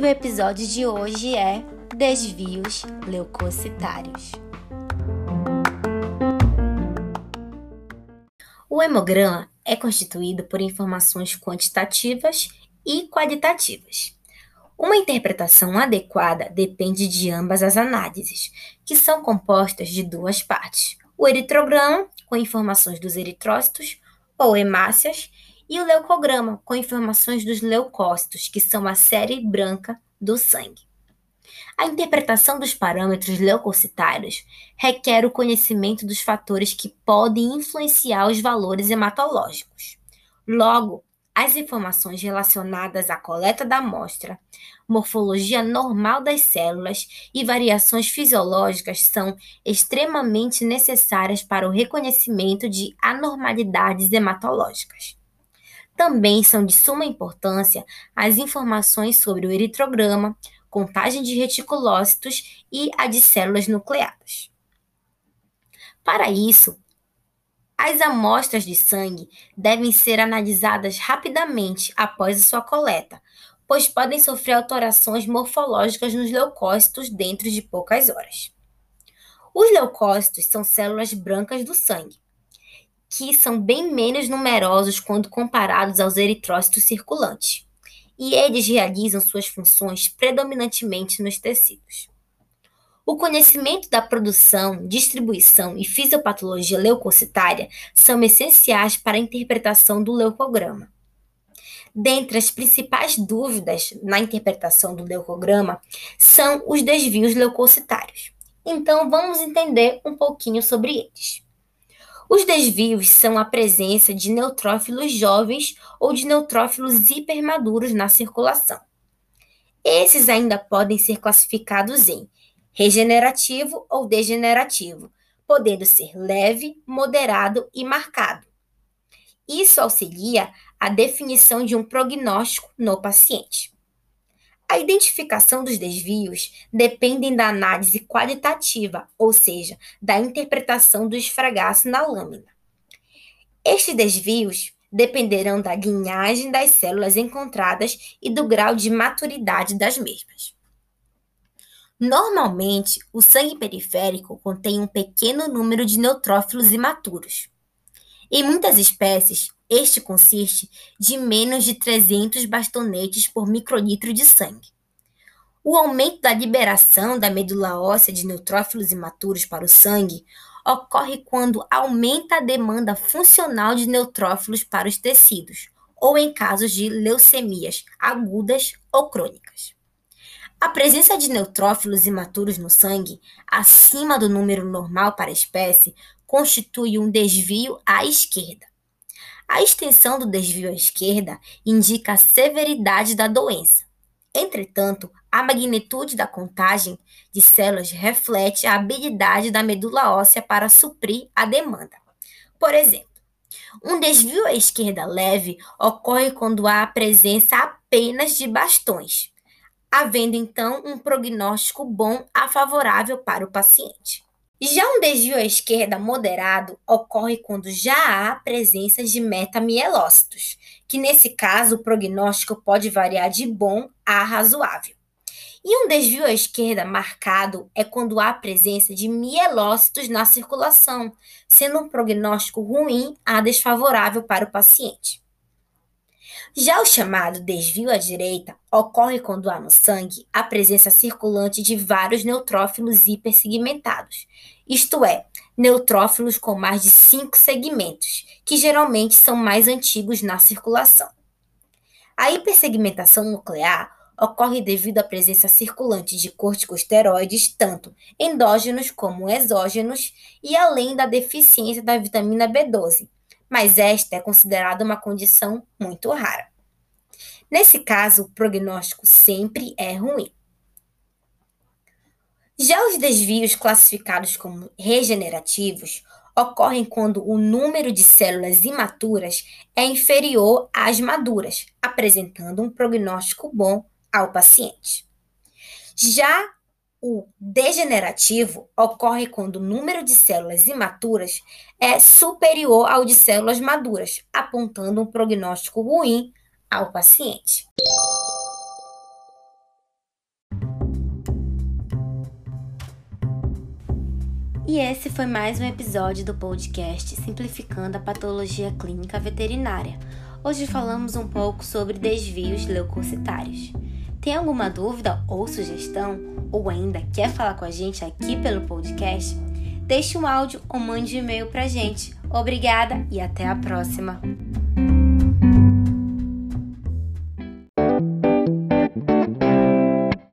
o episódio de hoje é Desvios leucocitários. O hemograma é constituído por informações quantitativas e qualitativas. Uma interpretação adequada depende de ambas as análises, que são compostas de duas partes: o eritrograma, com informações dos eritrócitos ou hemácias, e o leucograma, com informações dos leucócitos, que são a série branca do sangue. A interpretação dos parâmetros leucocitários requer o conhecimento dos fatores que podem influenciar os valores hematológicos. Logo, as informações relacionadas à coleta da amostra, morfologia normal das células e variações fisiológicas são extremamente necessárias para o reconhecimento de anormalidades hematológicas. Também são de suma importância as informações sobre o eritrograma, contagem de reticulócitos e a de células nucleadas. Para isso, as amostras de sangue devem ser analisadas rapidamente após a sua coleta, pois podem sofrer alterações morfológicas nos leucócitos dentro de poucas horas. Os leucócitos são células brancas do sangue, que são bem menos numerosos quando comparados aos eritrócitos circulantes, e eles realizam suas funções predominantemente nos tecidos. O conhecimento da produção, distribuição e fisiopatologia leucocitária são essenciais para a interpretação do leucograma. Dentre as principais dúvidas na interpretação do leucograma são os desvios leucocitários. Então, vamos entender um pouquinho sobre eles. Os desvios são a presença de neutrófilos jovens ou de neutrófilos hipermaduros na circulação. Esses ainda podem ser classificados em regenerativo ou degenerativo, podendo ser leve, moderado e marcado. Isso auxilia a definição de um prognóstico no paciente. A identificação dos desvios dependem da análise qualitativa, ou seja, da interpretação do esfragaço na lâmina. Estes desvios dependerão da linhagem das células encontradas e do grau de maturidade das mesmas. Normalmente, o sangue periférico contém um pequeno número de neutrófilos imaturos. Em muitas espécies, este consiste de menos de 300 bastonetes por microlitro de sangue. O aumento da liberação da medula óssea de neutrófilos imaturos para o sangue ocorre quando aumenta a demanda funcional de neutrófilos para os tecidos, ou em casos de leucemias agudas ou crônicas. A presença de neutrófilos imaturos no sangue, acima do número normal para a espécie, constitui um desvio à esquerda. A extensão do desvio à esquerda indica a severidade da doença. Entretanto, a magnitude da contagem de células reflete a habilidade da medula óssea para suprir a demanda. Por exemplo, um desvio à esquerda leve ocorre quando há a presença apenas de bastões, havendo então um prognóstico bom a favorável para o paciente. Já um desvio à esquerda moderado ocorre quando já há presença de metamielócitos, que nesse caso o prognóstico pode variar de bom a razoável. E um desvio à esquerda marcado é quando há presença de mielócitos na circulação, sendo um prognóstico ruim a desfavorável para o paciente. Já o chamado desvio à direita ocorre quando há no sangue a presença circulante de vários neutrófilos hipersegmentados, isto é, neutrófilos com mais de cinco segmentos, que geralmente são mais antigos na circulação. A hipersegmentação nuclear ocorre devido à presença circulante de corticosteroides, tanto endógenos como exógenos, e além da deficiência da vitamina B12, mas esta é considerada uma condição muito rara. Nesse caso, o prognóstico sempre é ruim. Já os desvios classificados como regenerativos ocorrem quando o número de células imaturas é inferior às maduras, apresentando um prognóstico bom ao paciente. Já o degenerativo ocorre quando o número de células imaturas é superior ao de células maduras, apontando um prognóstico ruim ao paciente. E esse foi mais um episódio do podcast Simplificando a Patologia Clínica Veterinária. Hoje falamos um pouco sobre desvios leucocitários. Tem alguma dúvida ou sugestão? Ou ainda quer falar com a gente aqui pelo podcast? Deixe um áudio ou mande um e-mail pra gente. Obrigada e até a próxima!